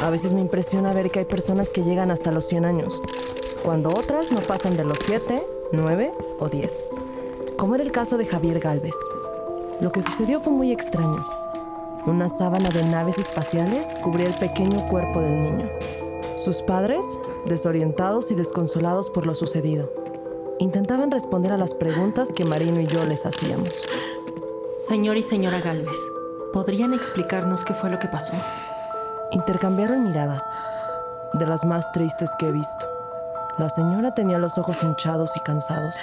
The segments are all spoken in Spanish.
A veces me impresiona ver que hay personas que llegan hasta los 100 años, cuando otras no pasan de los 7, 9 o 10, como era el caso de Javier Galvez. Lo que sucedió fue muy extraño. Una sábana de naves espaciales cubría el pequeño cuerpo del niño. Sus padres, desorientados y desconsolados por lo sucedido, intentaban responder a las preguntas que Marino y yo les hacíamos. Señor y señora Galvez, ¿podrían explicarnos qué fue lo que pasó? Intercambiaron miradas, de las más tristes que he visto. La señora tenía los ojos hinchados y cansados.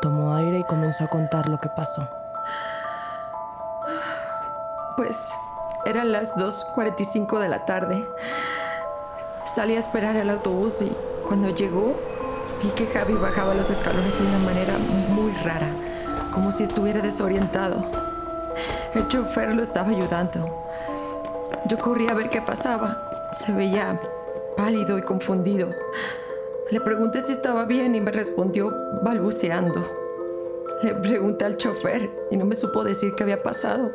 Tomó aire y comenzó a contar lo que pasó. Pues eran las 2.45 de la tarde. Salí a esperar el autobús y cuando llegó vi que Javi bajaba los escalones de una manera muy rara, como si estuviera desorientado. El chofer lo estaba ayudando. Yo corrí a ver qué pasaba. Se veía pálido y confundido. Le pregunté si estaba bien y me respondió balbuceando. Le pregunté al chofer y no me supo decir qué había pasado.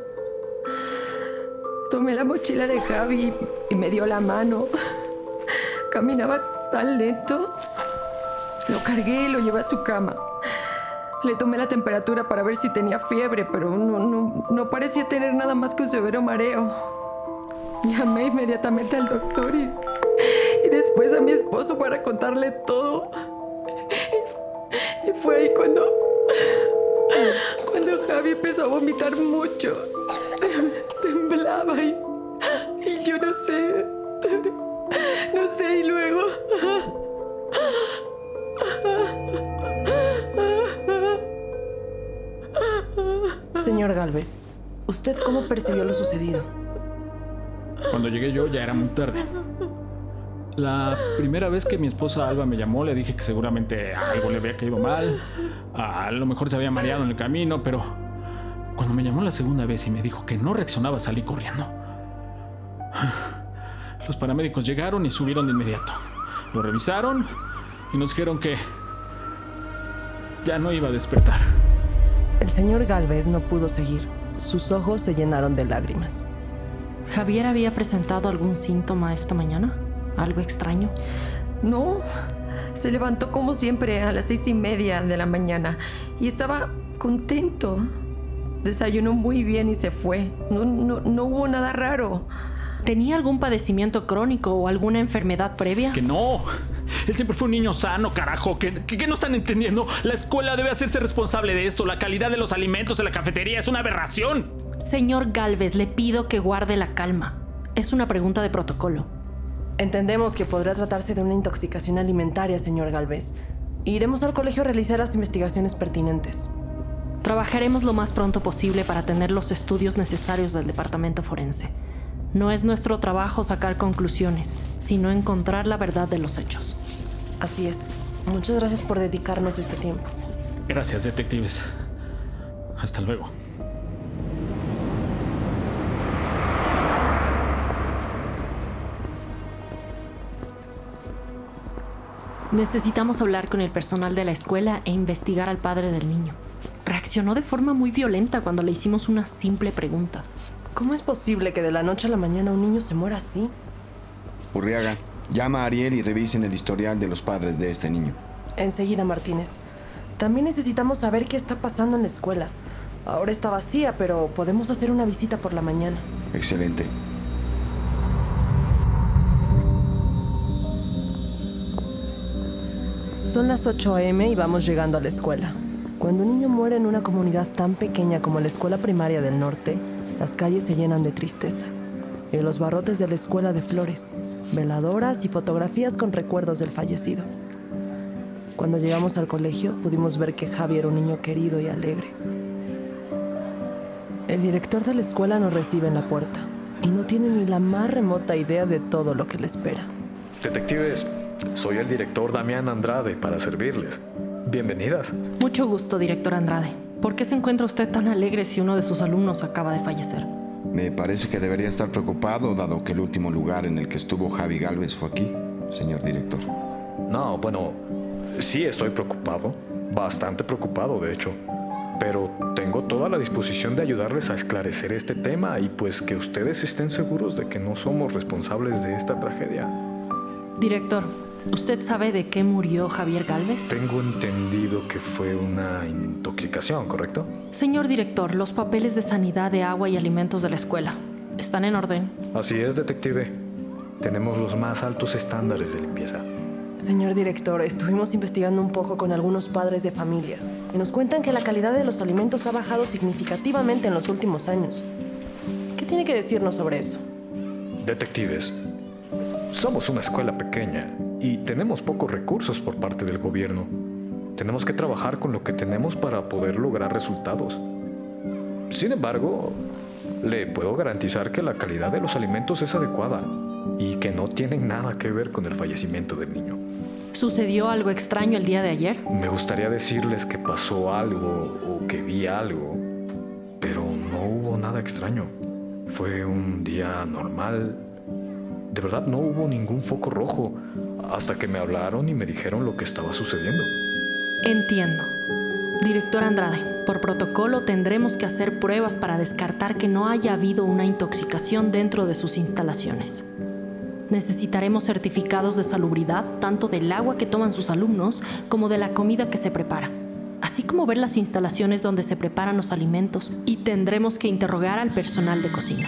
Tomé la mochila de Javi y me dio la mano. Caminaba tan lento. Lo cargué y lo llevé a su cama. Le tomé la temperatura para ver si tenía fiebre, pero no, no, no parecía tener nada más que un severo mareo. Llamé inmediatamente al doctor y, y después a mi esposo para contarle todo. Y, fue ahí cuando, cuando Javi empezó a vomitar mucho. Temblaba y, y yo no sé, no sé, y luego... Señor Galvez, ¿usted cómo percibió lo sucedido? Cuando llegué yo ya era muy tarde. La primera vez que mi esposa Alba me llamó le dije que seguramente algo le había caído mal, a lo mejor se había mareado en el camino, pero cuando me llamó la segunda vez y me dijo que no reaccionaba salí corriendo. Los paramédicos llegaron y subieron de inmediato. Lo revisaron y nos dijeron que ya no iba a despertar. El señor Galvez no pudo seguir. Sus ojos se llenaron de lágrimas. ¿Javier había presentado algún síntoma esta mañana? ¿Algo extraño? No, se levantó como siempre a las seis y media de la mañana y estaba contento. Desayunó muy bien y se fue. No, no, no hubo nada raro. ¿Tenía algún padecimiento crónico o alguna enfermedad previa? Que no. Él siempre fue un niño sano, carajo. ¿Qué, qué, no están entendiendo? La escuela debe hacerse responsable de esto. La calidad de los alimentos en la cafetería es una aberración. Señor Galvez, le pido que guarde la calma. Es una pregunta de protocolo. Entendemos que podría tratarse de una intoxicación alimentaria, señor Galvez. Iremos al colegio a realizar las investigaciones pertinentes. Trabajaremos lo más pronto posible para tener los estudios necesarios del departamento forense. No es nuestro trabajo sacar conclusiones, sino encontrar la verdad de los hechos. Así es. Muchas gracias por dedicarnos este tiempo. Gracias, detectives. Hasta luego. Necesitamos hablar con el personal de la escuela e investigar al padre del niño. Reaccionó de forma muy violenta cuando le hicimos una simple pregunta. ¿Cómo es posible que de la noche a la mañana un niño se muera así? Urriaga, llama a Ariel y revisen el historial de los padres de este niño. Enseguida, Martínez. También necesitamos saber qué está pasando en la escuela. Ahora está vacía, pero podemos hacer una visita por la mañana. Excelente. Son las 8 a.m. y vamos llegando a la escuela. Cuando un niño muere en una comunidad tan pequeña como la escuela primaria del norte, las calles se llenan de tristeza. Y los barrotes de la escuela de flores, veladoras y fotografías con recuerdos del fallecido. Cuando llegamos al colegio pudimos ver que Javi era un niño querido y alegre. El director de la escuela nos recibe en la puerta y no tiene ni la más remota idea de todo lo que le espera. Detectives, Soy el director Damián Andrade para servirles. Bienvenidas. Mucho gusto, director Andrade. ¿Por qué se encuentra usted tan alegre si uno de sus alumnos acaba de fallecer? Me parece que debería estar preocupado dado que el último lugar en el que estuvo Javi Galvez fue aquí, señor director. No, bueno, sí estoy preocupado. Bastante preocupado, de hecho. Pero tengo toda la disposición de ayudarles a esclarecer este tema y pues que ustedes estén seguros de que no somos responsables de esta tragedia. Director, ¿usted sabe de qué murió Javier Galvez? Tengo entendido que fue una intoxicación, ¿correcto? Señor director, los papeles de sanidad de agua y alimentos de la escuela. ¿Están en orden? Así es, detective. Tenemos los más altos estándares de limpieza. Señor director, estuvimos investigando un poco con algunos padres de familia y nos cuentan que la calidad de los alimentos ha bajado significativamente en los últimos años. ¿Qué tiene que decirnos sobre eso? Detectives, somos una escuela pequeña y tenemos pocos recursos por parte del gobierno. Tenemos que trabajar con lo que tenemos para poder lograr resultados. Sin embargo, le puedo garantizar que la calidad de los alimentos es adecuada y que no tienen nada que ver con el fallecimiento del niño. ¿Sucedió algo extraño el día de ayer? Me gustaría decirles que pasó algo o que vi algo, pero no hubo nada extraño. Fue un día normal. De verdad no hubo ningún foco rojo hasta que me hablaron y me dijeron lo que estaba sucediendo. Entiendo. Director Andrade, por protocolo tendremos que hacer pruebas para descartar que no haya habido una intoxicación dentro de sus instalaciones. Necesitaremos certificados de salubridad tanto del agua que toman sus alumnos como de la comida que se prepara, así como ver las instalaciones donde se preparan los alimentos y tendremos que interrogar al personal de cocina.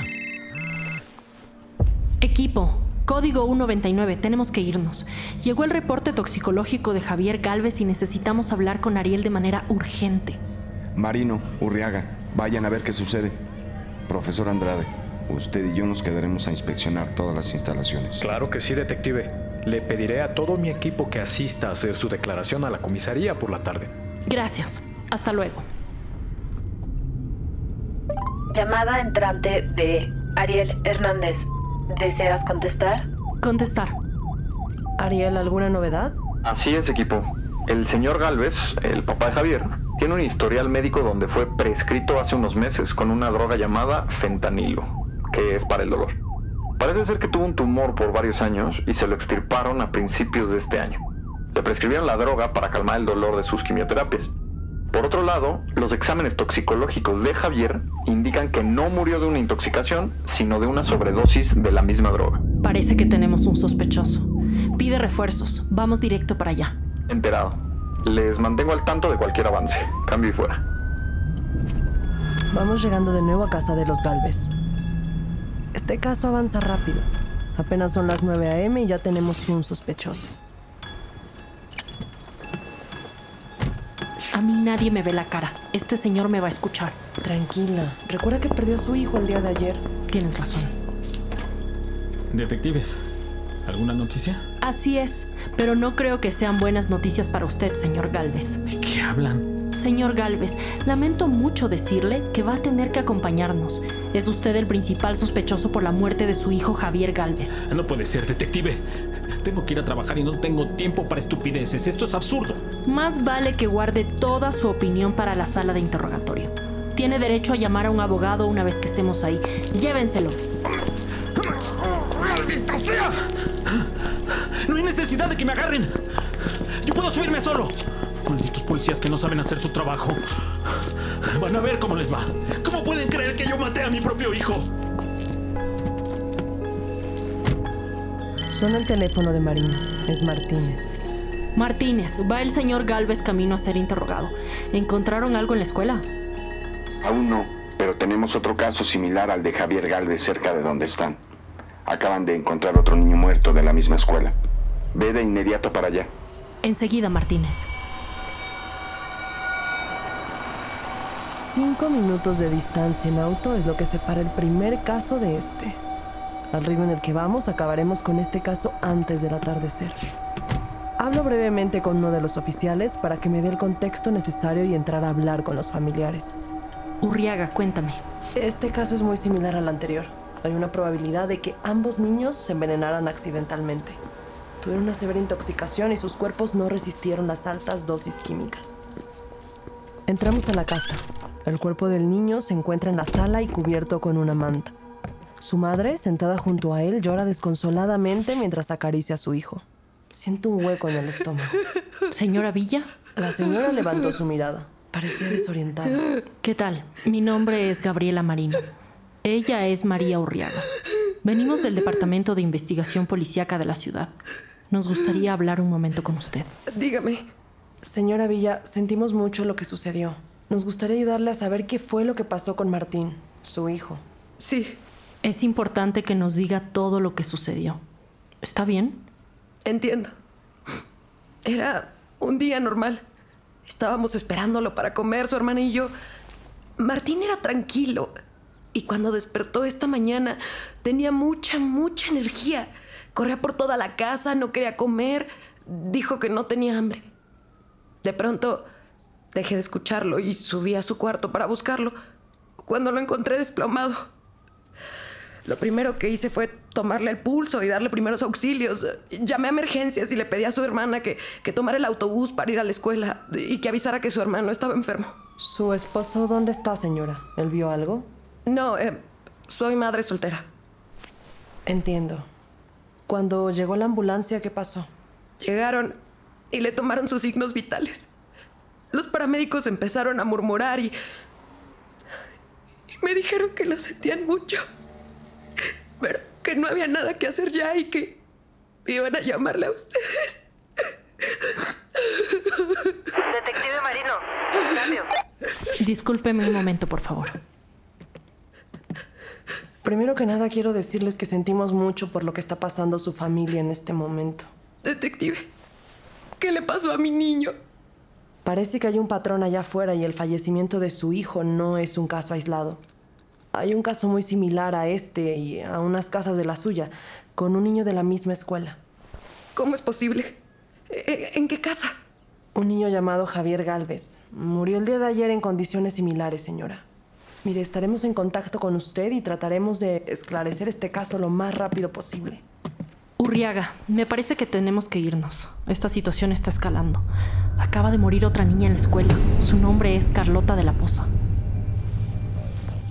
Equipo, código 199, tenemos que irnos. Llegó el reporte toxicológico de Javier Galvez y necesitamos hablar con Ariel de manera urgente. Marino, Urriaga, vayan a ver qué sucede. Profesor Andrade, usted y yo nos quedaremos a inspeccionar todas las instalaciones. Claro que sí, detective. Le pediré a todo mi equipo que asista a hacer su declaración a la comisaría por la tarde. Gracias. Hasta luego. Llamada entrante de Ariel Hernández. ¿Deseas contestar? Contestar. Ariel, ¿alguna novedad? Así es, equipo. El señor Galvez, el papá de Javier, tiene un historial médico donde fue prescrito hace unos meses con una droga llamada fentanilo, que es para el dolor. Parece ser que tuvo un tumor por varios años y se lo extirparon a principios de este año. Le prescribieron la droga para calmar el dolor de sus quimioterapias. Por otro lado, los exámenes toxicológicos de Javier indican que no murió de una intoxicación, sino de una sobredosis de la misma droga. Parece que tenemos un sospechoso. Pide refuerzos. Vamos directo para allá. Enterado. Les mantengo al tanto de cualquier avance. Cambio y fuera. Vamos llegando de nuevo a casa de los Galvez. Este caso avanza rápido. Apenas son las 9 a.m. y ya tenemos un sospechoso. A mí nadie me ve la cara. Este señor me va a escuchar. Tranquila. Recuerda que perdió a su hijo el día de ayer. Tienes razón. Detectives, ¿alguna noticia? Así es, pero no creo que sean buenas noticias para usted, señor Galvez. ¿De qué hablan? Señor Galvez, lamento mucho decirle que va a tener que acompañarnos. Es usted el principal sospechoso por la muerte de su hijo Javier Galvez. No puede ser, detective. Tengo que ir a trabajar y no tengo tiempo para estupideces. Esto es absurdo. Más vale que guarde toda su opinión para la sala de interrogatorio. Tiene derecho a llamar a un abogado una vez que estemos ahí. Llévenselo. ¡Maldita sea! No hay necesidad de que me agarren. Yo puedo subirme solo. Malditos policías que no saben hacer su trabajo. Van a ver cómo les va. ¿Cómo pueden creer que yo maté a mi propio hijo? Suena el teléfono de Marino. Es Martínez. Martínez, va el señor Galvez camino a ser interrogado. ¿Encontraron algo en la escuela? Aún no, pero tenemos otro caso similar al de Javier Galvez cerca de donde están. Acaban de encontrar otro niño muerto de la misma escuela. Ve de inmediato para allá. Enseguida, Martínez. Cinco minutos de distancia en auto es lo que separa el primer caso de este. Al ritmo en el que vamos, acabaremos con este caso antes del atardecer. Hablo brevemente con uno de los oficiales para que me dé el contexto necesario y entrar a hablar con los familiares. Urriaga, cuéntame. Este caso es muy similar al anterior. Hay una probabilidad de que ambos niños se envenenaran accidentalmente. Tuvieron una severa intoxicación y sus cuerpos no resistieron las altas dosis químicas. Entramos a la casa. El cuerpo del niño se encuentra en la sala y cubierto con una manta. Su madre, sentada junto a él, llora desconsoladamente mientras acaricia a su hijo. Siento un hueco en el estómago. Señora Villa, La señora levantó su mirada. Parecía desorientada. ¿qué tal? Mi nombre es Gabriela Marino. Ella es María Urriaga. Venimos del Departamento de Investigación Policíaca de la ciudad. Nos gustaría hablar un momento con usted. Dígame. Señora Villa, sentimos mucho lo que sucedió. Nos gustaría ayudarle a saber qué fue lo que pasó con Martín, su hijo. Sí, Es importante que nos diga todo lo que sucedió. ¿Está bien? entiendo. Era un día normal. Estábamos esperándolo para comer, su hermana y yo. Martín era tranquilo. Y cuando despertó esta mañana, tenía mucha, mucha energía. Corría por toda la casa, no quería comer. Dijo que no tenía hambre. De pronto, dejé de escucharlo y subí a su cuarto para buscarlo. Cuando lo encontré desplomado. Lo primero que hice fue tomarle el pulso y darle primeros auxilios. Llamé a emergencias y le pedí a su hermana que, que tomara el autobús para ir a la escuela y que avisara que su hermano estaba enfermo. ¿Su esposo dónde está, señora? ¿Él vio algo? No, eh, soy madre soltera. Entiendo. Cuando llegó la ambulancia, ¿qué pasó? Llegaron y le tomaron sus signos vitales. Los paramédicos empezaron a murmurar y, y me dijeron que lo sentían mucho, pero que no había nada que hacer ya y que iban a llamarle a ustedes. Detective Marino, cambio. Discúlpeme un momento, por favor. Primero que nada quiero decirles que sentimos mucho por lo que está pasando su familia en este momento. Detective, ¿qué le pasó a mi niño? Parece que hay un patrón allá afuera y el fallecimiento de su hijo no es un caso aislado. Hay un caso muy similar a este y a unas casas de la suya, con un niño de la misma escuela. ¿Cómo es posible? ¿E- ¿En qué casa? Un niño llamado Javier Galvez. Murió el día de ayer en condiciones similares, señora. Mire, estaremos en contacto con usted y trataremos de esclarecer este caso lo más rápido posible. Urriaga, me parece que tenemos que irnos. Esta situación está escalando. Acaba de morir otra niña en la escuela. Su nombre es Carlota de la Poza.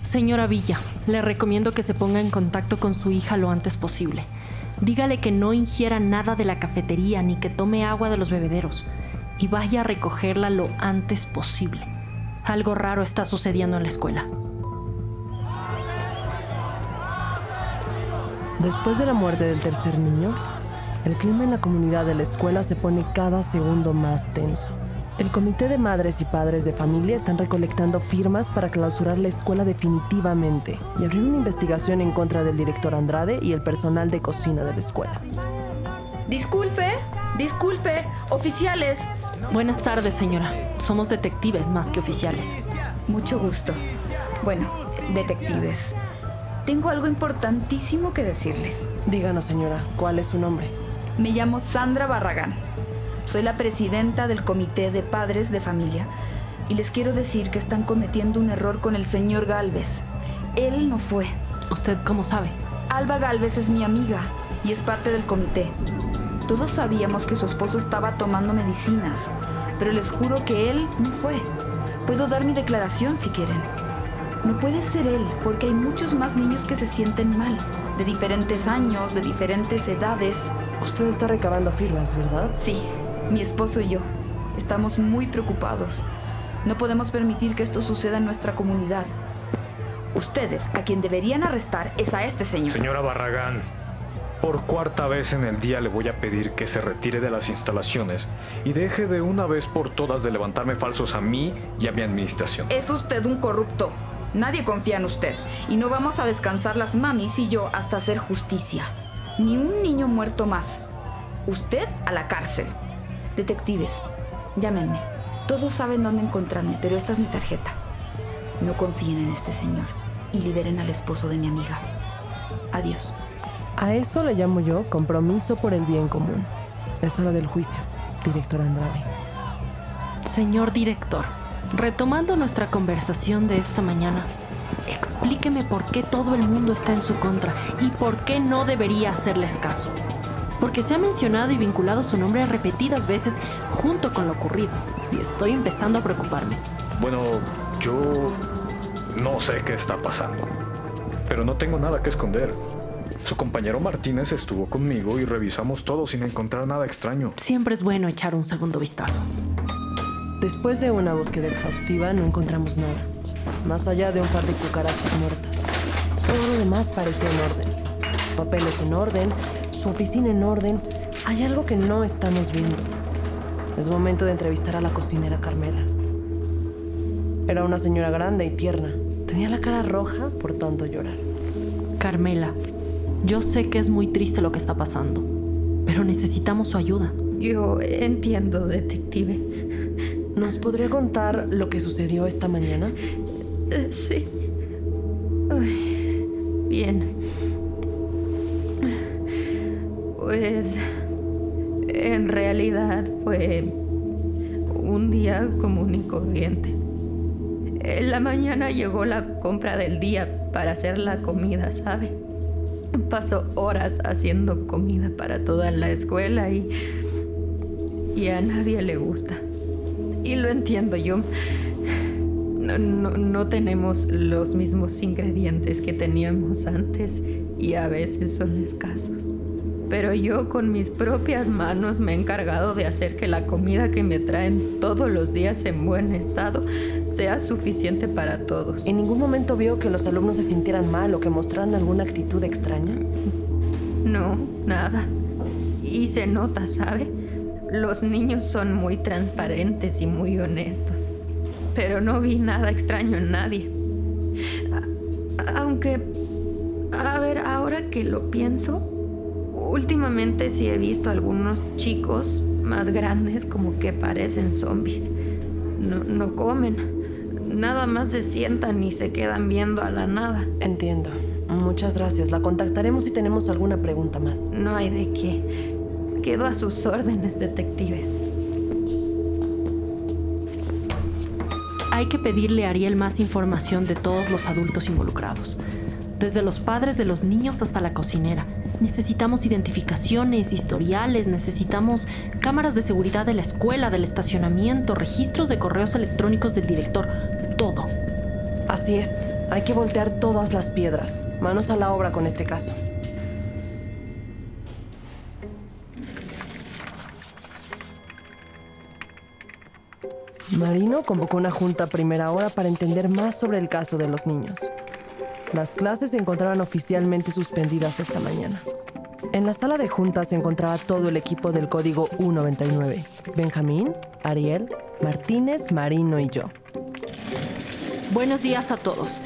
Señora Villa, le recomiendo que se ponga en contacto con su hija lo antes posible. Dígale que no ingiera nada de la cafetería ni que tome agua de los bebederos. Y vaya a recogerla lo antes posible. Algo raro está sucediendo en la escuela. Después de la muerte del tercer niño, el clima en la comunidad de la escuela se pone cada segundo más tenso. El comité de madres y padres de familia están recolectando firmas para clausurar la escuela definitivamente y abrir una investigación en contra del director Andrade y el personal de cocina de la escuela. Disculpe, disculpe, oficiales. Buenas tardes, señora. Somos detectives más que oficiales. Mucho gusto. Bueno, detectives, tengo algo importantísimo que decirles. Díganos, señora, ¿cuál es su nombre? Me llamo Sandra Barragán. Soy la presidenta del Comité de Padres de Familia y les quiero decir que están cometiendo un error con el señor Galvez. Él no fue. ¿Usted cómo sabe? Alba Galvez es mi amiga y es parte del comité. Todos sabíamos que su esposo estaba tomando medicinas, pero les juro que él no fue. Puedo dar mi declaración si quieren. No puede ser él, porque hay muchos más niños que se sienten mal, de diferentes años, de diferentes edades. Usted está recabando firmas, ¿verdad? Sí, mi esposo y yo. Estamos muy preocupados. No podemos permitir que esto suceda en nuestra comunidad. Ustedes, a quien deberían arrestar, es a este señor. Señora Barragán, por cuarta vez en el día le voy a pedir que se retire de las instalaciones y deje de una vez por todas de levantarme falsos a mí y a mi administración. Es usted un corrupto. Nadie confía en usted. Y no vamos a descansar las mamis y yo hasta hacer justicia. Ni un niño muerto más. Usted a la cárcel. Detectives, llámenme. Todos saben dónde encontrarme, pero esta es mi tarjeta. No confíen en este señor y liberen al esposo de mi amiga. Adiós. A eso le llamo yo compromiso por el bien común. Es hora del juicio, director Andrade. Señor director, retomando nuestra conversación de esta mañana, explíqueme por qué todo el mundo está en su contra y por qué no debería hacerles caso. Porque se ha mencionado y vinculado su nombre repetidas veces junto con lo ocurrido, y estoy empezando a preocuparme. Bueno, yo no sé qué está pasando, pero no tengo nada que esconder. Su compañero Martínez estuvo conmigo y revisamos todo sin encontrar nada extraño. Siempre es bueno echar un segundo vistazo. Después de una búsqueda exhaustiva no encontramos nada, más allá de un par de cucarachas muertas. Todo lo demás parecía en orden. Papeles en orden, su oficina en orden. Hay algo que no estamos viendo. Es momento de entrevistar a la cocinera Carmela. Era una señora grande y tierna. Tenía la cara roja por tanto llorar. Carmela, yo sé que es muy triste lo que está pasando, pero necesitamos su ayuda. Yo entiendo, detective. ¿Nos podría contar lo que sucedió esta mañana? Sí. Uy, bien. Pues en realidad fue un día común y corriente. En la mañana llegó la compra del día para hacer la comida, ¿sabe? Pasó horas haciendo comida para toda la escuela y, y a nadie le gusta. Y lo entiendo yo. No, no, no tenemos los mismos ingredientes que teníamos antes y a veces son escasos pero yo con mis propias manos me he encargado de hacer que la comida que me traen todos los días en buen estado sea suficiente para todos. ¿En ningún momento vio que los alumnos se sintieran mal o que mostraran alguna actitud extraña? No, nada. Y se nota, ¿sabe? Los niños son muy transparentes y muy honestos. Pero no vi nada extraño en nadie. aunque, a ver, ahora que lo pienso, Últimamente sí he visto algunos chicos más grandes como que parecen zombies. No, no comen. Nada más se sientan y se quedan viendo a la nada. Entiendo. Muchas gracias. La contactaremos si tenemos alguna pregunta más. No hay de qué. Quedo a sus órdenes, detectives. Hay que pedirle a Ariel más información de todos los adultos involucrados, desde los padres de los niños hasta la cocinera. Necesitamos identificaciones, historiales, necesitamos cámaras de seguridad de la escuela, del estacionamiento, registros de correos electrónicos del director, todo. Así es, hay que voltear todas las piedras. Manos a la obra con este caso. Marino convocó una junta a primera hora para entender más sobre el caso de los niños. Las clases se encontraban oficialmente suspendidas esta mañana. En la sala de juntas se encontraba todo el equipo del código U99. Benjamín, Ariel, Martínez, Marino y yo. Buenos días a todos.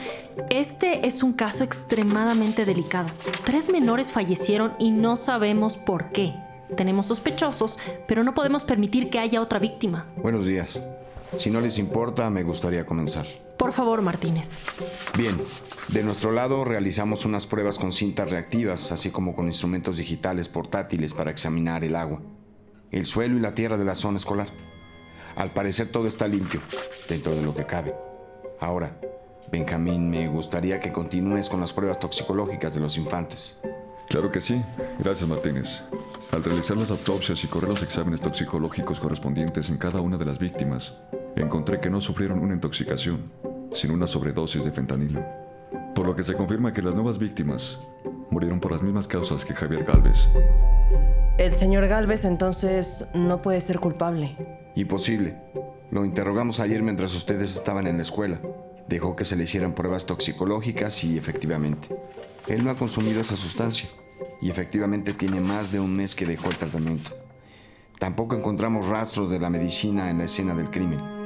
Este es un caso extremadamente delicado. Tres menores fallecieron y no sabemos por qué. Tenemos sospechosos, pero no podemos permitir que haya otra víctima. Buenos días. Si no les importa, me gustaría comenzar. Por favor, Martínez. Bien, de nuestro lado realizamos unas pruebas con cintas reactivas, así como con instrumentos digitales portátiles para examinar el agua, el suelo y la tierra de la zona escolar. Al parecer todo está limpio, dentro de lo que cabe. Ahora, Benjamín, me gustaría que continúes con las pruebas toxicológicas de los infantes. Claro que sí. Gracias, Martínez. Al realizar las autopsias y correr los exámenes toxicológicos correspondientes en cada una de las víctimas, encontré que no sufrieron una intoxicación, sin una sobredosis de fentanilo. Por lo que se confirma que las nuevas víctimas murieron por las mismas causas que Javier Galvez. El señor Galvez entonces no puede ser culpable. Imposible. Lo interrogamos ayer mientras ustedes estaban en la escuela. Dejó que se le hicieran pruebas toxicológicas y efectivamente, él no ha consumido esa sustancia y efectivamente tiene más de un mes que dejó el tratamiento. Tampoco encontramos rastros de la medicina en la escena del crimen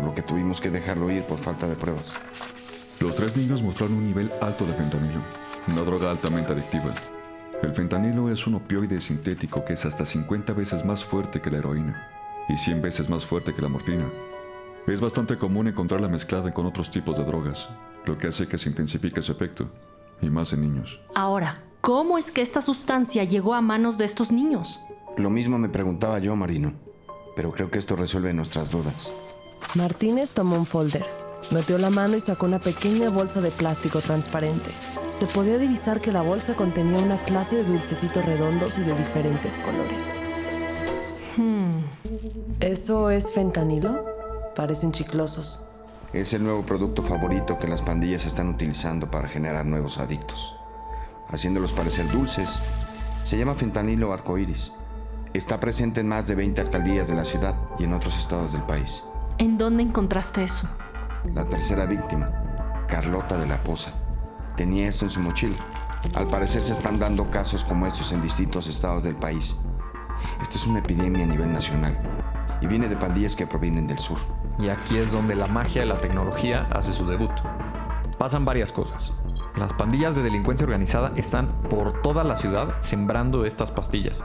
por lo que tuvimos que dejarlo ir por falta de pruebas. Los tres niños mostraron un nivel alto de fentanilo, una droga altamente adictiva. El fentanilo es un opioide sintético que es hasta 50 veces más fuerte que la heroína y 100 veces más fuerte que la morfina. Es bastante común encontrarla mezclada con otros tipos de drogas, lo que hace que se intensifique su efecto, y más en niños. Ahora, ¿cómo es que esta sustancia llegó a manos de estos niños? Lo mismo me preguntaba yo, Marino, pero creo que esto resuelve nuestras dudas. Martínez tomó un folder. Metió la mano y sacó una pequeña bolsa de plástico transparente. Se podía divisar que la bolsa contenía una clase de dulcecitos redondos y de diferentes colores. Hmm. ¿Eso es fentanilo? Parecen chiclosos. Es el nuevo producto favorito que las pandillas están utilizando para generar nuevos adictos, haciéndolos parecer dulces. Se llama fentanilo arcoíris. Está presente en más de 20 alcaldías de la ciudad y en otros estados del país. ¿En dónde encontraste eso? La tercera víctima, Carlota de la Poza, tenía esto en su mochila. Al parecer se están dando casos como estos en distintos estados del país. Esto es una epidemia a nivel nacional y viene de pandillas que provienen del sur. Y aquí es donde la magia de la tecnología hace su debut. Pasan varias cosas. Las pandillas de delincuencia organizada están por toda la ciudad sembrando estas pastillas.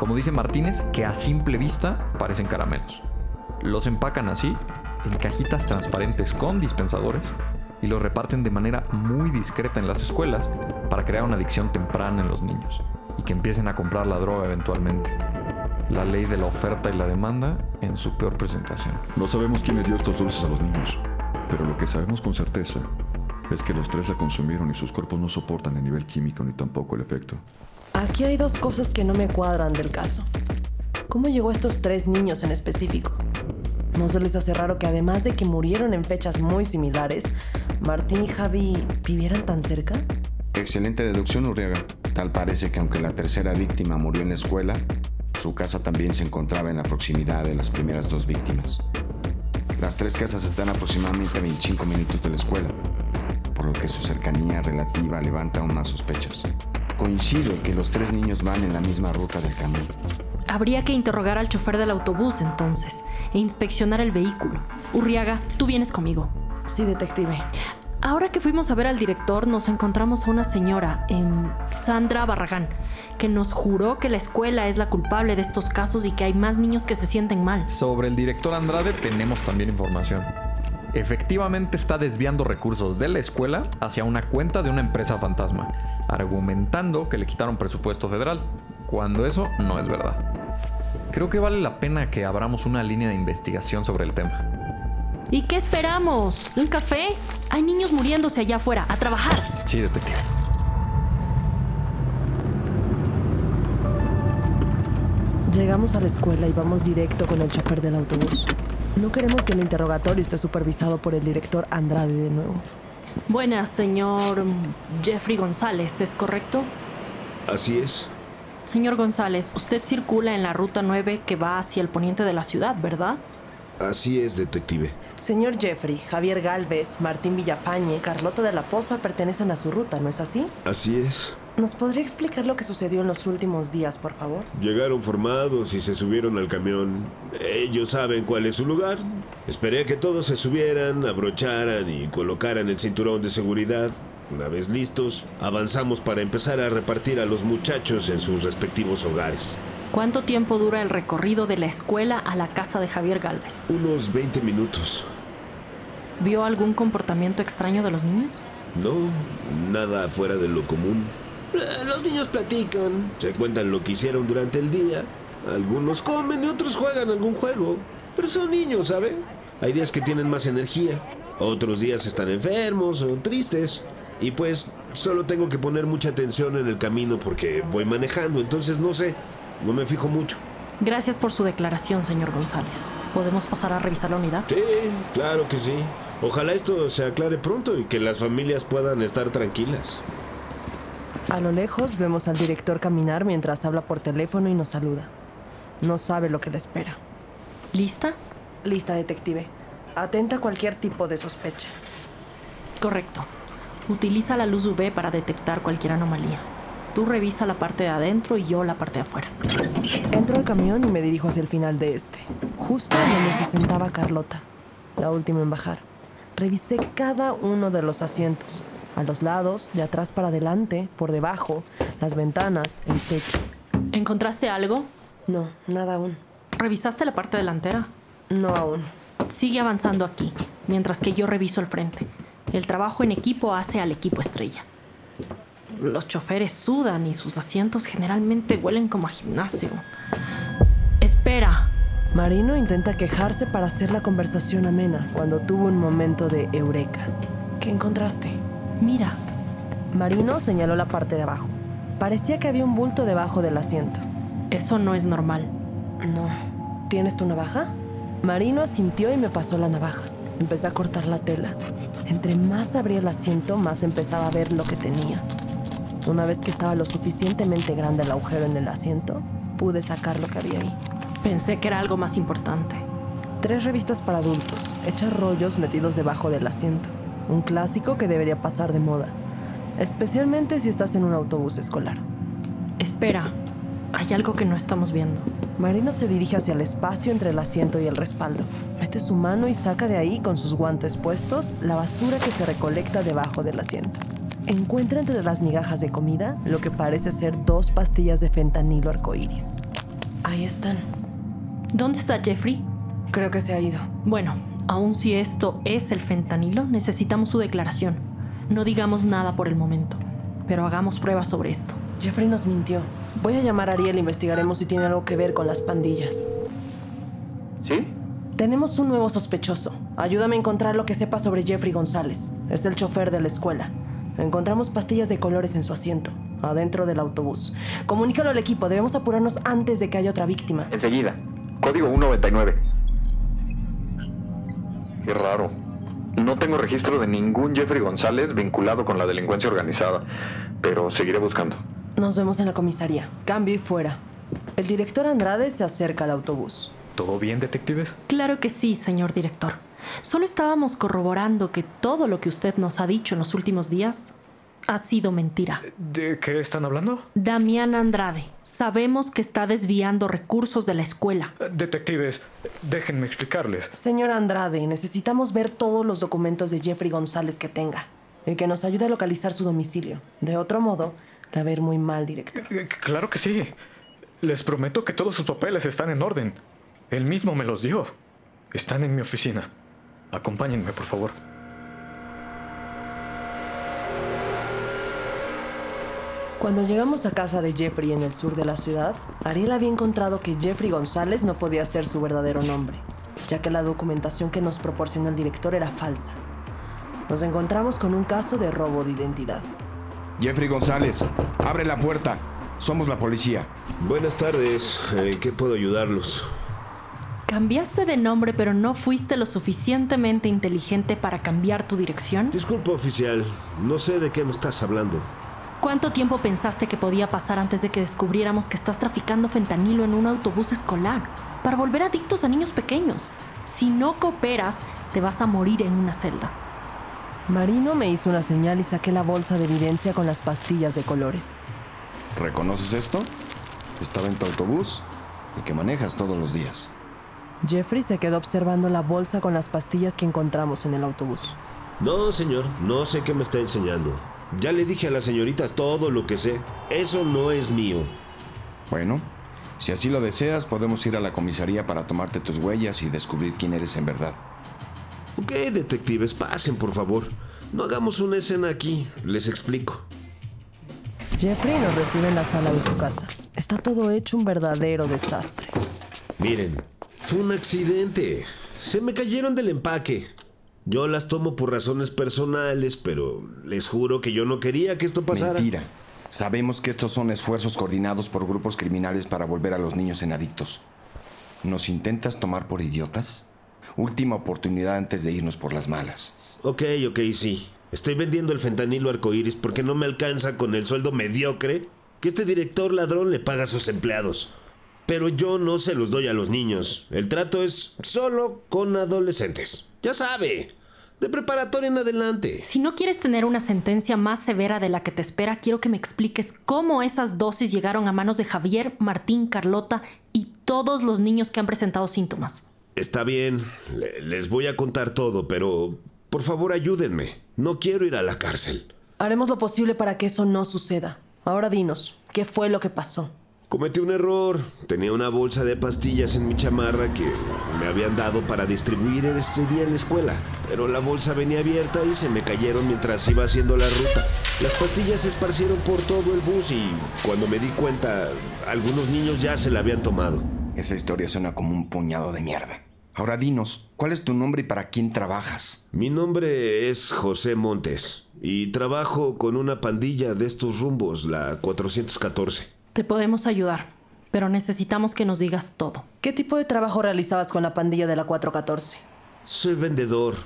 Como dice Martínez, que a simple vista parecen caramelos. Los empacan así, en cajitas transparentes con dispensadores, y los reparten de manera muy discreta en las escuelas para crear una adicción temprana en los niños y que empiecen a comprar la droga eventualmente la ley de la oferta y la demanda en su peor presentación. No sabemos quién le dio estos dulces a los niños, pero lo que sabemos con certeza es que los tres la consumieron y sus cuerpos no soportan el nivel químico ni tampoco el efecto. Aquí hay dos cosas que no me cuadran del caso. ¿Cómo llegó a estos tres niños en específico? ¿No se les hace raro que además de que murieron en fechas muy similares, Martín y Javi vivieran tan cerca? Excelente deducción, Urriaga. Tal parece que aunque la tercera víctima murió en la escuela, su casa también se encontraba en la proximidad de las primeras dos víctimas. Las tres casas están aproximadamente a 25 minutos de la escuela, por lo que su cercanía relativa levanta aún más sospechas. Coincido que los tres niños van en la misma ruta del camión. Habría que interrogar al chofer del autobús entonces e inspeccionar el vehículo. Urriaga, tú vienes conmigo. Sí, detective. Ahora que fuimos a ver al director, nos encontramos a una señora, em, Sandra Barragán, que nos juró que la escuela es la culpable de estos casos y que hay más niños que se sienten mal. Sobre el director Andrade tenemos también información. Efectivamente está desviando recursos de la escuela hacia una cuenta de una empresa fantasma, argumentando que le quitaron presupuesto federal, cuando eso no es verdad. Creo que vale la pena que abramos una línea de investigación sobre el tema. ¿Y qué esperamos? ¿Un café? Hay niños muriéndose allá afuera. A trabajar. Sí, detective. Llegamos a la escuela y vamos directo con el chofer del autobús. No queremos que el interrogatorio esté supervisado por el director Andrade de nuevo. Buenas, señor Jeffrey González, ¿es correcto? Así es. Señor González, usted circula en la ruta 9 que va hacia el poniente de la ciudad, ¿verdad? Así es, detective. Señor Jeffrey, Javier Galvez, Martín Villafañe, Carlota de la Poza pertenecen a su ruta, ¿no es así? Así es. ¿Nos podría explicar lo que sucedió en los últimos días, por favor? Llegaron formados y se subieron al camión. Ellos saben cuál es su lugar. Esperé a que todos se subieran, abrocharan y colocaran el cinturón de seguridad. Una vez listos, avanzamos para empezar a repartir a los muchachos en sus respectivos hogares. ¿Cuánto tiempo dura el recorrido de la escuela a la casa de Javier Galvez? Unos 20 minutos. ¿Vio algún comportamiento extraño de los niños? No, nada fuera de lo común. Eh, los niños platican. Se cuentan lo que hicieron durante el día. Algunos comen y otros juegan algún juego. Pero son niños, ¿sabe? Hay días que tienen más energía. Otros días están enfermos o tristes. Y pues solo tengo que poner mucha atención en el camino porque voy manejando, entonces no sé. No me fijo mucho. Gracias por su declaración, señor González. ¿Podemos pasar a revisar la unidad? Sí, claro que sí. Ojalá esto se aclare pronto y que las familias puedan estar tranquilas. A lo lejos vemos al director caminar mientras habla por teléfono y nos saluda. No sabe lo que le espera. ¿Lista? Lista, detective. Atenta a cualquier tipo de sospecha. Correcto. Utiliza la luz UV para detectar cualquier anomalía. Tú revisa la parte de adentro y yo la parte de afuera. Entro al camión y me dirijo hacia el final de este, justo donde se sentaba Carlota, la última en bajar. Revisé cada uno de los asientos, a los lados, de atrás para adelante, por debajo, las ventanas, el techo. ¿Encontraste algo? No, nada aún. ¿Revisaste la parte delantera? No aún. Sigue avanzando aquí, mientras que yo reviso el frente. El trabajo en equipo hace al equipo estrella. Los choferes sudan y sus asientos generalmente huelen como a gimnasio. Espera. Marino intenta quejarse para hacer la conversación amena cuando tuvo un momento de eureka. ¿Qué encontraste? Mira. Marino señaló la parte de abajo. Parecía que había un bulto debajo del asiento. Eso no es normal. No. ¿Tienes tu navaja? Marino asintió y me pasó la navaja. Empecé a cortar la tela. Entre más abría el asiento, más empezaba a ver lo que tenía. Una vez que estaba lo suficientemente grande el agujero en el asiento, pude sacar lo que había ahí. Pensé que era algo más importante. Tres revistas para adultos, hechas rollos metidos debajo del asiento. Un clásico que debería pasar de moda, especialmente si estás en un autobús escolar. Espera, hay algo que no estamos viendo. Marino se dirige hacia el espacio entre el asiento y el respaldo. Mete su mano y saca de ahí, con sus guantes puestos, la basura que se recolecta debajo del asiento. Encuentra entre las migajas de comida lo que parece ser dos pastillas de fentanilo arcoíris. Ahí están. ¿Dónde está Jeffrey? Creo que se ha ido. Bueno, aun si esto es el fentanilo, necesitamos su declaración. No digamos nada por el momento, pero hagamos pruebas sobre esto. Jeffrey nos mintió. Voy a llamar a Ariel e investigaremos si tiene algo que ver con las pandillas. ¿Sí? Tenemos un nuevo sospechoso. Ayúdame a encontrar lo que sepa sobre Jeffrey González. Es el chofer de la escuela. Encontramos pastillas de colores en su asiento, adentro del autobús. Comunícalo al equipo, debemos apurarnos antes de que haya otra víctima. Enseguida. Código 199. Qué raro. No tengo registro de ningún Jeffrey González vinculado con la delincuencia organizada, pero seguiré buscando. Nos vemos en la comisaría. Cambio y fuera. El director Andrade se acerca al autobús. ¿Todo bien, detectives? Claro que sí, señor director. Solo estábamos corroborando que todo lo que usted nos ha dicho en los últimos días ha sido mentira. ¿De qué están hablando? Damián Andrade, sabemos que está desviando recursos de la escuela. Detectives, déjenme explicarles. Señor Andrade, necesitamos ver todos los documentos de Jeffrey González que tenga, el que nos ayude a localizar su domicilio. De otro modo, la ver muy mal, director. Eh, Claro que sí. Les prometo que todos sus papeles están en orden. Él mismo me los dio. Están en mi oficina. Acompáñenme, por favor. Cuando llegamos a casa de Jeffrey en el sur de la ciudad, Ariel había encontrado que Jeffrey González no podía ser su verdadero nombre, ya que la documentación que nos proporcionó el director era falsa. Nos encontramos con un caso de robo de identidad. Jeffrey González, abre la puerta. Somos la policía. Buenas tardes. Eh, ¿Qué puedo ayudarlos? Cambiaste de nombre, pero no fuiste lo suficientemente inteligente para cambiar tu dirección. Disculpa, oficial. No sé de qué me estás hablando. ¿Cuánto tiempo pensaste que podía pasar antes de que descubriéramos que estás traficando fentanilo en un autobús escolar para volver adictos a niños pequeños? Si no cooperas, te vas a morir en una celda. Marino me hizo una señal y saqué la bolsa de evidencia con las pastillas de colores. ¿Reconoces esto? Estaba en tu autobús y que manejas todos los días. Jeffrey se quedó observando la bolsa con las pastillas que encontramos en el autobús. No, señor, no sé qué me está enseñando. Ya le dije a las señoritas todo lo que sé. Eso no es mío. Bueno, si así lo deseas, podemos ir a la comisaría para tomarte tus huellas y descubrir quién eres en verdad. Ok, detectives, pasen, por favor. No hagamos una escena aquí. Les explico. Jeffrey nos recibe en la sala de su casa. Está todo hecho un verdadero desastre. Miren, fue un accidente. Se me cayeron del empaque. Yo las tomo por razones personales, pero les juro que yo no quería que esto pasara. Mentira. Sabemos que estos son esfuerzos coordinados por grupos criminales para volver a los niños en adictos. ¿Nos intentas tomar por idiotas? Última oportunidad antes de irnos por las malas. Ok, ok, sí. Estoy vendiendo el fentanilo arcoíris porque no me alcanza con el sueldo mediocre que este director ladrón le paga a sus empleados. Pero yo no se los doy a los niños. El trato es solo con adolescentes. Ya sabe. De preparatoria en adelante. Si no quieres tener una sentencia más severa de la que te espera, quiero que me expliques cómo esas dosis llegaron a manos de Javier, Martín, Carlota y todos los niños que han presentado síntomas. Está bien, le- les voy a contar todo, pero por favor ayúdenme. No quiero ir a la cárcel. Haremos lo posible para que eso no suceda. Ahora dinos, ¿qué fue lo que pasó? Cometí un error. Tenía una bolsa de pastillas en mi chamarra que me habían dado para distribuir ese día en la escuela. Pero la bolsa venía abierta y se me cayeron mientras iba haciendo la ruta. Las pastillas se esparcieron por todo el bus y cuando me di cuenta, algunos niños ya se la habían tomado. Esa historia suena como un puñado de mierda. Ahora dinos, ¿cuál es tu nombre y para quién trabajas? Mi nombre es José Montes y trabajo con una pandilla de estos rumbos, la 414. Te podemos ayudar, pero necesitamos que nos digas todo. ¿Qué tipo de trabajo realizabas con la pandilla de la 414? Soy vendedor.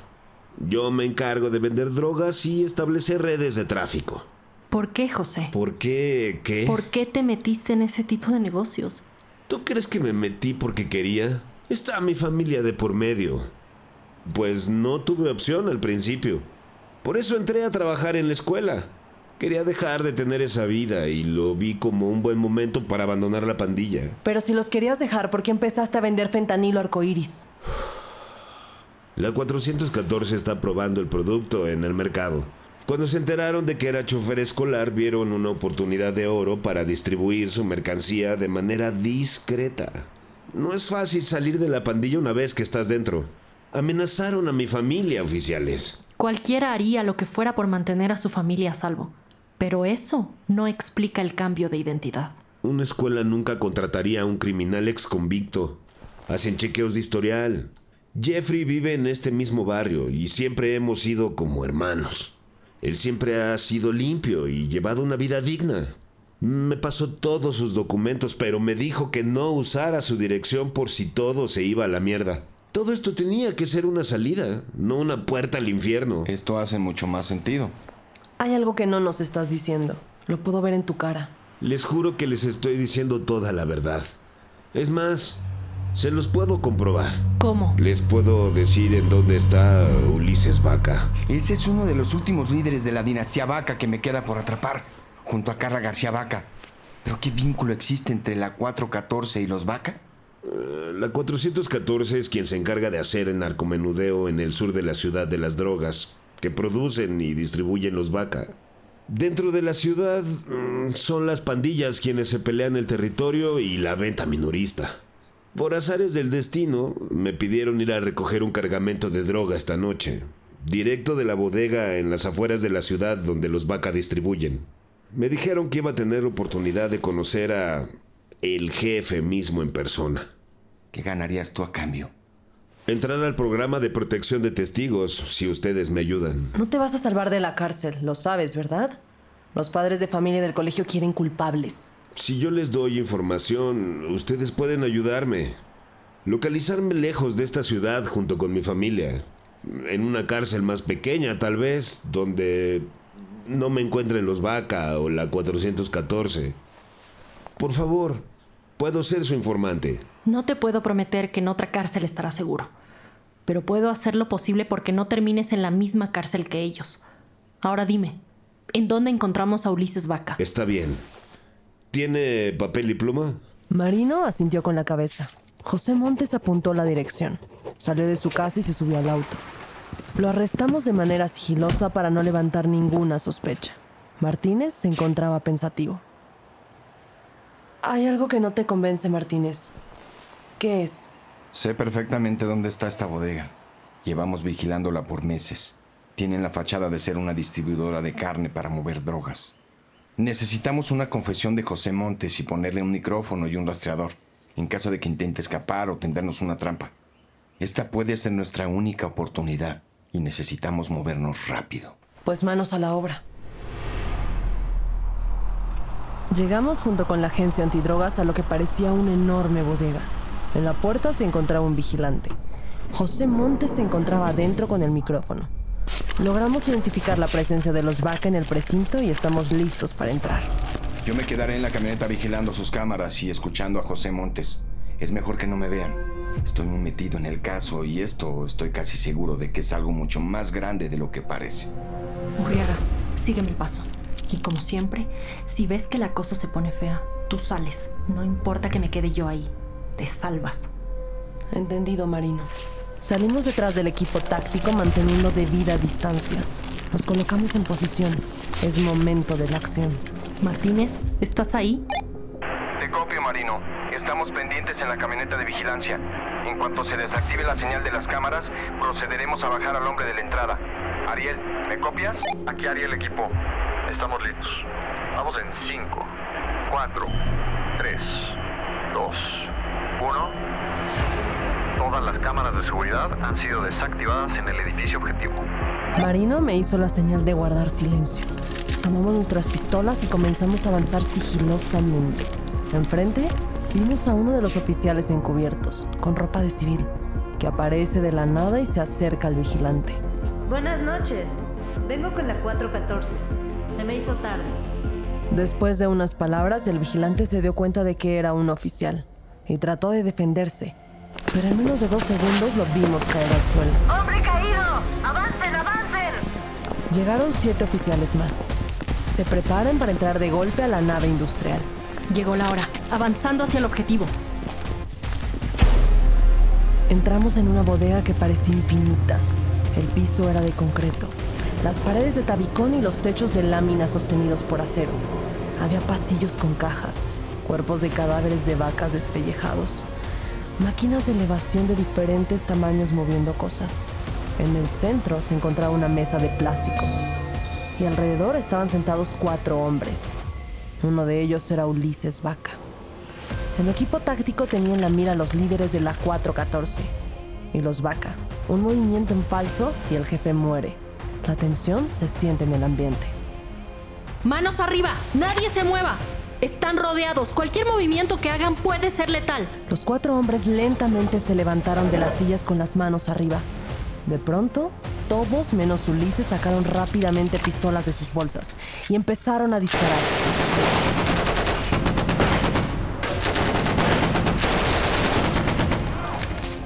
Yo me encargo de vender drogas y establecer redes de tráfico. ¿Por qué, José? ¿Por qué? ¿Qué? ¿Por qué te metiste en ese tipo de negocios? ¿Tú crees que me metí porque quería? Está mi familia de por medio. Pues no tuve opción al principio. Por eso entré a trabajar en la escuela. Quería dejar de tener esa vida y lo vi como un buen momento para abandonar la pandilla. Pero si los querías dejar, ¿por qué empezaste a vender fentanilo arcoíris? La 414 está probando el producto en el mercado. Cuando se enteraron de que era chofer escolar, vieron una oportunidad de oro para distribuir su mercancía de manera discreta. No es fácil salir de la pandilla una vez que estás dentro. Amenazaron a mi familia, oficiales. Cualquiera haría lo que fuera por mantener a su familia a salvo. Pero eso no explica el cambio de identidad. Una escuela nunca contrataría a un criminal ex convicto. Hacen chequeos de historial. Jeffrey vive en este mismo barrio y siempre hemos sido como hermanos. Él siempre ha sido limpio y llevado una vida digna. Me pasó todos sus documentos, pero me dijo que no usara su dirección por si todo se iba a la mierda. Todo esto tenía que ser una salida, no una puerta al infierno. Esto hace mucho más sentido. Hay algo que no nos estás diciendo. Lo puedo ver en tu cara. Les juro que les estoy diciendo toda la verdad. Es más, se los puedo comprobar. ¿Cómo? Les puedo decir en dónde está Ulises Vaca. Ese es uno de los últimos líderes de la dinastía Vaca que me queda por atrapar, junto a Carla García Vaca. ¿Pero qué vínculo existe entre la 414 y los Vaca? Uh, la 414 es quien se encarga de hacer el narcomenudeo en el sur de la ciudad de las drogas, que producen y distribuyen los Vaca. Dentro de la ciudad mm, son las pandillas quienes se pelean el territorio y la venta minorista. Por azares del destino, me pidieron ir a recoger un cargamento de droga esta noche, directo de la bodega en las afueras de la ciudad donde los vaca distribuyen. Me dijeron que iba a tener oportunidad de conocer a el jefe mismo en persona. ¿Qué ganarías tú a cambio? Entrar al programa de protección de testigos, si ustedes me ayudan. No te vas a salvar de la cárcel, lo sabes, ¿verdad? Los padres de familia del colegio quieren culpables. Si yo les doy información, ustedes pueden ayudarme. Localizarme lejos de esta ciudad junto con mi familia. En una cárcel más pequeña, tal vez, donde no me encuentren los Vaca o la 414. Por favor, puedo ser su informante. No te puedo prometer que en otra cárcel estarás seguro, pero puedo hacer lo posible porque no termines en la misma cárcel que ellos. Ahora dime, ¿en dónde encontramos a Ulises Vaca? Está bien. ¿Tiene papel y pluma? Marino asintió con la cabeza. José Montes apuntó la dirección. Salió de su casa y se subió al auto. Lo arrestamos de manera sigilosa para no levantar ninguna sospecha. Martínez se encontraba pensativo. Hay algo que no te convence, Martínez. ¿Qué es? Sé perfectamente dónde está esta bodega. Llevamos vigilándola por meses. Tienen la fachada de ser una distribuidora de carne para mover drogas. Necesitamos una confesión de José Montes y ponerle un micrófono y un rastreador, en caso de que intente escapar o tendernos una trampa. Esta puede ser nuestra única oportunidad y necesitamos movernos rápido. Pues manos a la obra. Llegamos junto con la agencia antidrogas a lo que parecía una enorme bodega. En la puerta se encontraba un vigilante. José Montes se encontraba adentro con el micrófono. Logramos identificar la presencia de los Vaca en el precinto y estamos listos para entrar. Yo me quedaré en la camioneta vigilando sus cámaras y escuchando a José Montes. Es mejor que no me vean. Estoy muy metido en el caso y esto estoy casi seguro de que es algo mucho más grande de lo que parece. Murriaga, sígueme el paso. Y como siempre, si ves que la cosa se pone fea, tú sales. No importa que me quede yo ahí. Te salvas. Entendido, Marino. Salimos detrás del equipo táctico manteniendo debida distancia. Nos colocamos en posición. Es momento de la acción. Martínez, ¿estás ahí? Te copio, Marino. Estamos pendientes en la camioneta de vigilancia. En cuanto se desactive la señal de las cámaras, procederemos a bajar al hombre de la entrada. Ariel, ¿me copias? Aquí Ariel equipo. Estamos listos. Vamos en 5, 4, 3, 2, Uno, todas las cámaras de seguridad han sido desactivadas en el edificio objetivo. Marino me hizo la señal de guardar silencio. Tomamos nuestras pistolas y comenzamos a avanzar sigilosamente. Enfrente, vimos a uno de los oficiales encubiertos, con ropa de civil, que aparece de la nada y se acerca al vigilante. Buenas noches. Vengo con la 414. Se me hizo tarde. Después de unas palabras, el vigilante se dio cuenta de que era un oficial y trató de defenderse, pero en menos de dos segundos lo vimos caer al suelo. ¡Hombre caído! ¡Avancen, avancen! Llegaron siete oficiales más. Se preparan para entrar de golpe a la nave industrial. Llegó la hora, avanzando hacia el objetivo. Entramos en una bodega que parecía infinita. El piso era de concreto, las paredes de tabicón y los techos de láminas sostenidos por acero. Había pasillos con cajas, cuerpos de cadáveres de vacas despellejados, máquinas de elevación de diferentes tamaños moviendo cosas. En el centro se encontraba una mesa de plástico y alrededor estaban sentados cuatro hombres. Uno de ellos era Ulises Vaca. El equipo táctico tenía en la mira a los líderes de la 414 y los Vaca. Un movimiento en falso y el jefe muere. La tensión se siente en el ambiente. ¡Manos arriba! ¡Nadie se mueva! Están rodeados. Cualquier movimiento que hagan puede ser letal. Los cuatro hombres lentamente se levantaron de las sillas con las manos arriba. De pronto, todos menos Ulises sacaron rápidamente pistolas de sus bolsas y empezaron a disparar.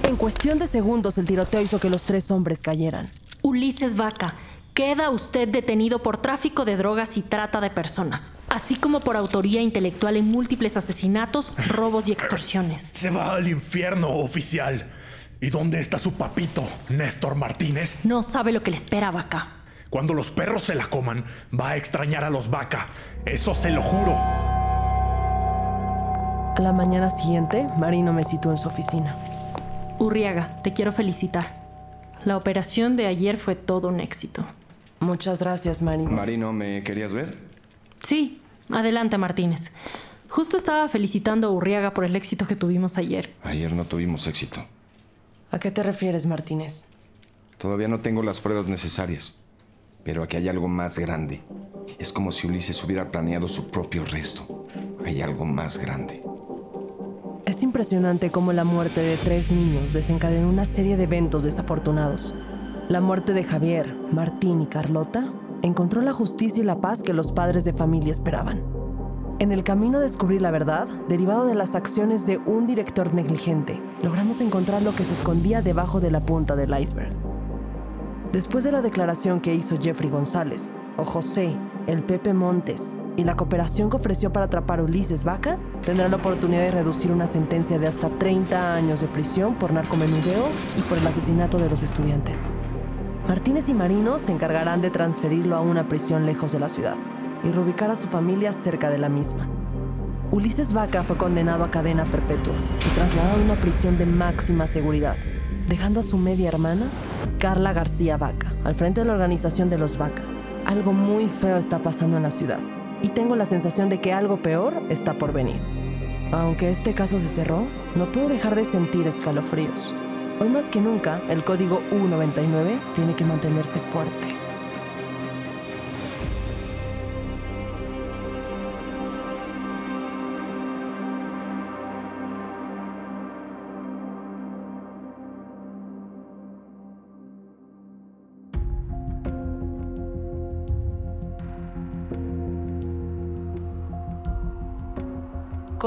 En cuestión de segundos el tiroteo hizo que los tres hombres cayeran. Ulises Vaca, queda usted detenido por tráfico de drogas y trata de personas, así como por autoría intelectual en múltiples asesinatos, robos y extorsiones. Se va al infierno, oficial. ¿Y dónde está su papito, Néstor Martínez? No sabe lo que le espera, Vaca. Cuando los perros se la coman, va a extrañar a los Vaca. Eso se lo juro. A la mañana siguiente, Marino me citó en su oficina. Urriaga, te quiero felicitar. La operación de ayer fue todo un éxito. Muchas gracias, Marino. Marino, ¿me querías ver? Sí, adelante, Martínez. Justo estaba felicitando a Urriaga por el éxito que tuvimos ayer. Ayer no tuvimos éxito. ¿A qué te refieres, Martínez? Todavía no tengo las pruebas necesarias, pero aquí hay algo más grande. Es como si Ulises hubiera planeado su propio resto. Hay algo más grande. Es impresionante cómo la muerte de tres niños desencadenó una serie de eventos desafortunados. La muerte de Javier, Martín y Carlota encontró la justicia y la paz que los padres de familia esperaban. En el camino a descubrir la verdad, derivado de las acciones de un director negligente, logramos encontrar lo que se escondía debajo de la punta del iceberg. Después de la declaración que hizo Jeffrey González, o José, el Pepe Montes y la cooperación que ofreció para atrapar a Ulises Vaca, tendrá la oportunidad de reducir una sentencia de hasta 30 años de prisión por narcomenudeo y por el asesinato de los estudiantes. Martínez y Marino se encargarán de transferirlo a una prisión lejos de la ciudad y reubicar a su familia cerca de la misma. Ulises Vaca fue condenado a cadena perpetua y trasladado a una prisión de máxima seguridad, dejando a su media hermana, Carla García Vaca, al frente de la organización de los Vaca. Algo muy feo está pasando en la ciudad y tengo la sensación de que algo peor está por venir. Aunque este caso se cerró, no puedo dejar de sentir escalofríos. Hoy más que nunca, el código U99 tiene que mantenerse fuerte.